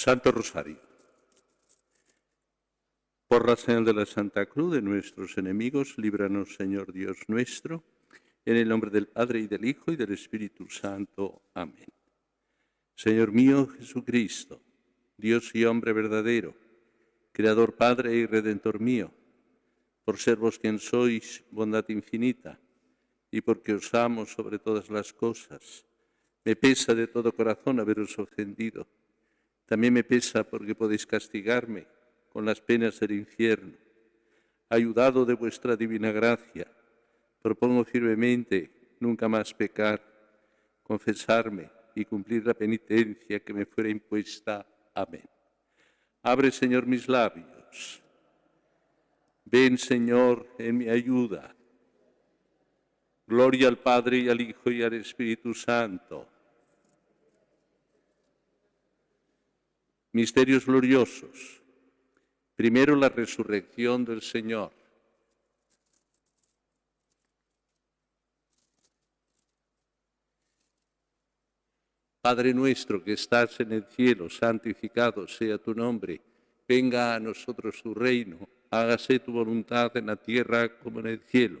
Santo Rosario. Por la de la Santa Cruz de nuestros enemigos, líbranos, Señor Dios nuestro, en el nombre del Padre y del Hijo y del Espíritu Santo. Amén. Señor mío Jesucristo, Dios y hombre verdadero, Creador Padre y Redentor mío, por ser vos quien sois, bondad infinita, y porque os amo sobre todas las cosas, me pesa de todo corazón haberos ofendido también me pesa porque podéis castigarme con las penas del infierno. Ayudado de vuestra divina gracia, propongo firmemente nunca más pecar, confesarme y cumplir la penitencia que me fuera impuesta. Amén. Abre, Señor, mis labios. Ven, Señor, en mi ayuda. Gloria al Padre y al Hijo y al Espíritu Santo Misterios gloriosos. Primero la resurrección del Señor. Padre nuestro que estás en el cielo, santificado sea tu nombre. Venga a nosotros tu reino. Hágase tu voluntad en la tierra como en el cielo.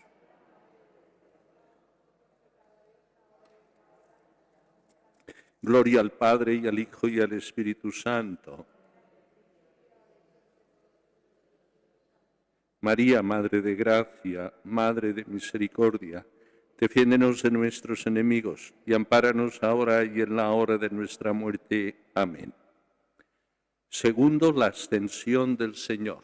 Gloria al Padre y al Hijo y al Espíritu Santo. María, Madre de Gracia, Madre de Misericordia, defiéndenos de nuestros enemigos y ampáranos ahora y en la hora de nuestra muerte. Amén. Segundo, la ascensión del Señor.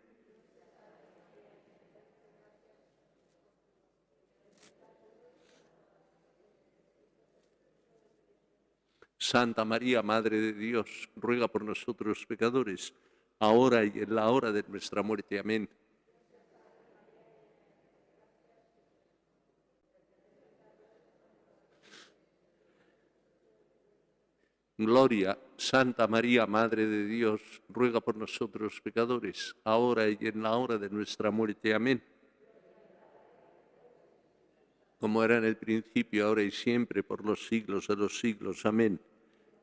Santa María, Madre de Dios, ruega por nosotros pecadores, ahora y en la hora de nuestra muerte. Amén. Gloria, Santa María, Madre de Dios, ruega por nosotros pecadores, ahora y en la hora de nuestra muerte. Amén. Como era en el principio, ahora y siempre, por los siglos de los siglos. Amén.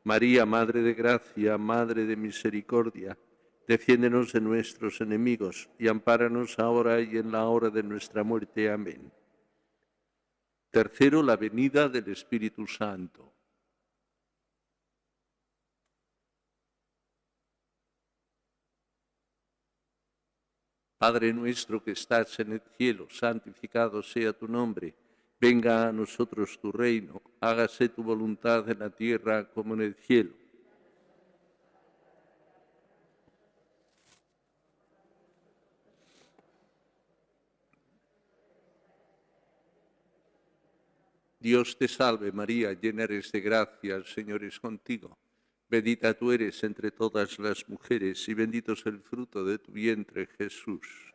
María, Madre de Gracia, Madre de Misericordia, defiéndenos de nuestros enemigos y ampáranos ahora y en la hora de nuestra muerte. Amén. Tercero, la venida del Espíritu Santo. Padre nuestro que estás en el cielo, santificado sea tu nombre Venga a nosotros tu reino, hágase tu voluntad en la tierra como en el cielo. Dios te salve María, llena eres de gracia, el Señor es contigo. Bendita tú eres entre todas las mujeres y bendito es el fruto de tu vientre, Jesús.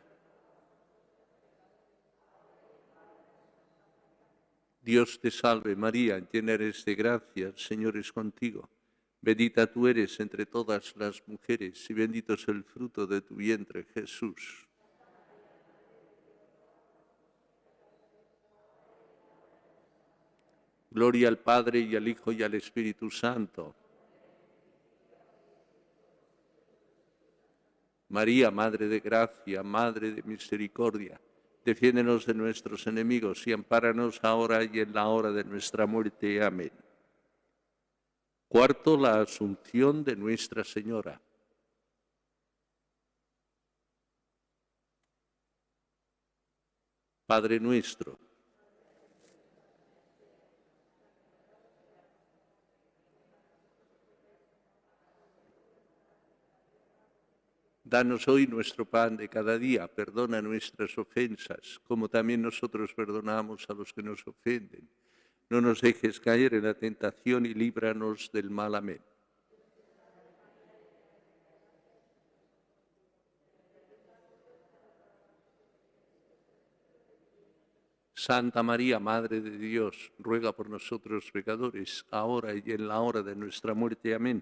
Dios te salve María, llena eres de gracia, el Señor es contigo. Bendita tú eres entre todas las mujeres y bendito es el fruto de tu vientre, Jesús. Gloria al Padre y al Hijo y al Espíritu Santo. María, Madre de Gracia, Madre de Misericordia, defiéndenos de nuestros enemigos y ampáranos ahora y en la hora de nuestra muerte. Amén. Cuarto, la Asunción de Nuestra Señora. Padre nuestro Danos hoy nuestro pan de cada día, perdona nuestras ofensas, como también nosotros perdonamos a los que nos ofenden. No nos dejes caer en la tentación y líbranos del mal. Amén. Santa María, Madre de Dios, ruega por nosotros pecadores, ahora y en la hora de nuestra muerte. Amén.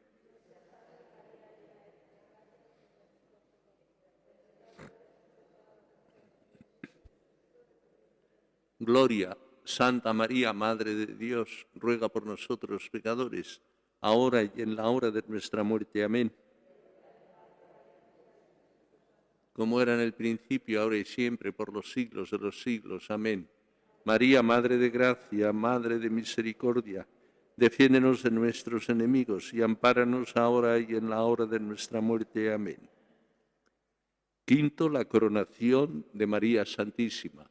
Gloria, Santa María, Madre de Dios, ruega por nosotros pecadores, ahora y en la hora de nuestra muerte. Amén. Como era en el principio, ahora y siempre, por los siglos de los siglos. Amén. María, Madre de Gracia, Madre de Misericordia, defiéndenos de nuestros enemigos y ampáranos ahora y en la hora de nuestra muerte. Amén. Quinto, la coronación de María Santísima.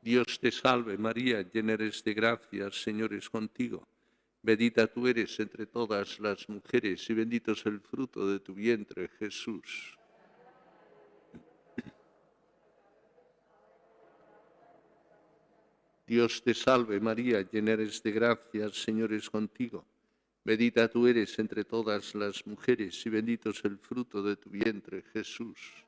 Dios te salve María, llena eres de gracia, Señor es contigo. Bendita tú eres entre todas las mujeres y bendito es el fruto de tu vientre, Jesús. Dios te salve María, llena eres de gracia, Señor es contigo. Bendita tú eres entre todas las mujeres y bendito es el fruto de tu vientre, Jesús.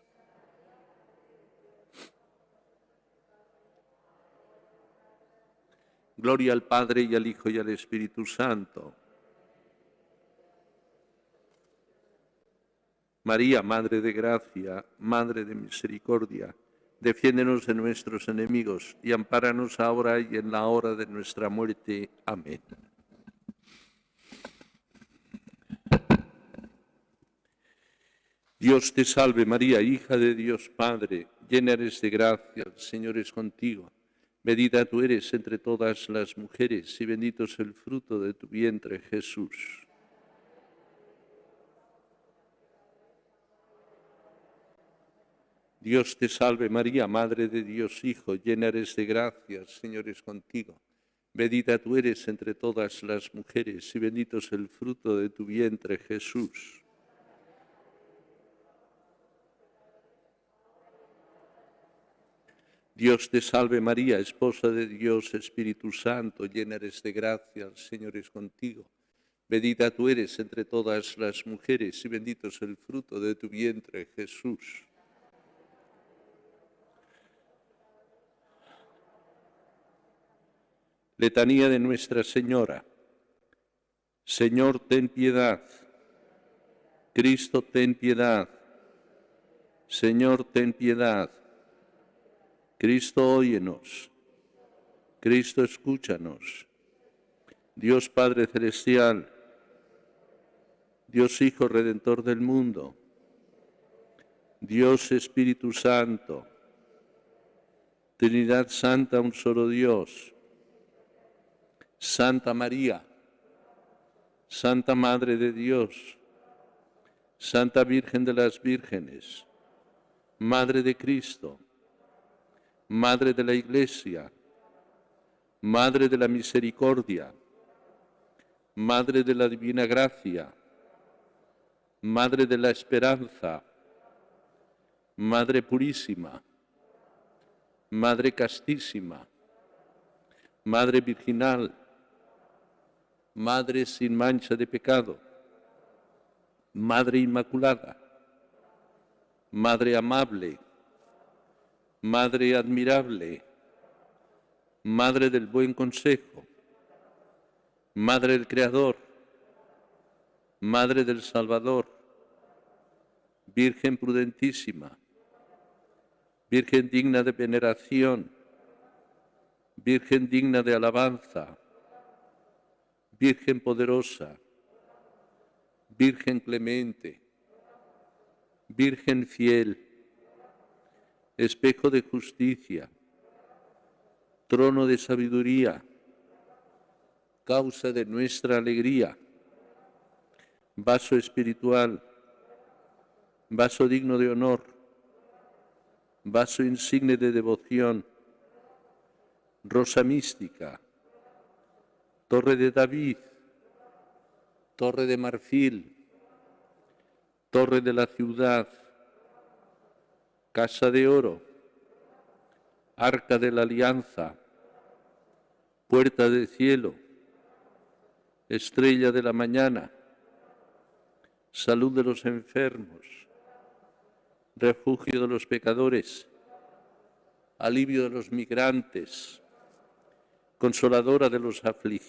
Gloria al Padre y al Hijo y al Espíritu Santo. María, Madre de Gracia, Madre de Misericordia, defiéndenos de nuestros enemigos y ampáranos ahora y en la hora de nuestra muerte. Amén. Dios te salve María, hija de Dios Padre, llena eres de gracia, el Señor es contigo. Bendita tú eres entre todas las mujeres y bendito es el fruto de tu vientre, Jesús. Dios te salve María, Madre de Dios Hijo, llena eres de gracia, Señor es contigo. Bendita tú eres entre todas las mujeres y bendito es el fruto de tu vientre, Jesús. Dios te salve María, esposa de Dios, Espíritu Santo, llena eres de gracia, el Señor es contigo. Bendita tú eres entre todas las mujeres y bendito es el fruto de tu vientre, Jesús. Letanía de Nuestra Señora. Señor, ten piedad. Cristo, ten piedad. Señor, ten piedad. Cristo, óyenos. Cristo, escúchanos. Dios Padre Celestial, Dios Hijo Redentor del mundo, Dios Espíritu Santo, Trinidad Santa, un solo Dios, Santa María, Santa Madre de Dios, Santa Virgen de las Vírgenes, Madre de Cristo, Madre de la Iglesia, Madre de la Misericordia, Madre de la Divina Gracia, Madre de la Esperanza, Madre purísima, Madre castísima, Madre virginal, Madre sin mancha de pecado, Madre inmaculada, Madre amable, Madre admirable, Madre del buen consejo, Madre del Creador, Madre del Salvador, Virgen prudentísima, Virgen digna de veneración, Virgen digna de alabanza, Virgen poderosa, Virgen clemente, Virgen fiel, espejo de justicia, trono de sabiduría, causa de nuestra alegría, vaso espiritual, vaso digno de honor, vaso insigne de devoción, rosa mística, torre de David, torre de marfil, torre de la ciudad, casa de oro, arca de la alianza, puerta del cielo, estrella de la mañana, salud de los enfermos, refugio de los pecadores, alivio de los migrantes, consoladora de los afligidos